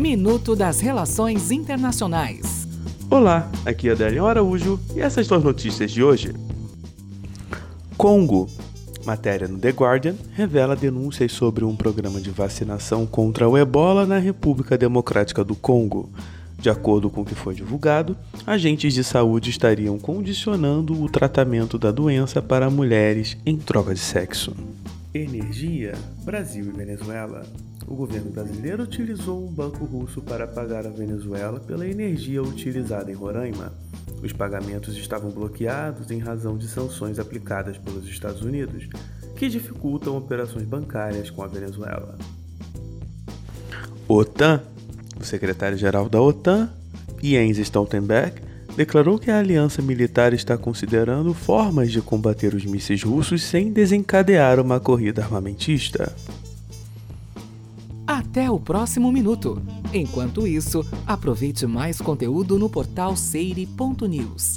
Minuto das Relações Internacionais. Olá, aqui é Adélio Araújo e essas são as notícias de hoje. Congo. Matéria no The Guardian revela denúncias sobre um programa de vacinação contra o ebola na República Democrática do Congo. De acordo com o que foi divulgado, agentes de saúde estariam condicionando o tratamento da doença para mulheres em troca de sexo. Energia, Brasil e Venezuela. O governo brasileiro utilizou um banco russo para pagar a Venezuela pela energia utilizada em Roraima. Os pagamentos estavam bloqueados em razão de sanções aplicadas pelos Estados Unidos, que dificultam operações bancárias com a Venezuela. OTAN o secretário-geral da OTAN, Jens Stoltenberg, declarou que a aliança militar está considerando formas de combater os mísseis russos sem desencadear uma corrida armamentista. Até o próximo minuto. Enquanto isso, aproveite mais conteúdo no portal seire.news.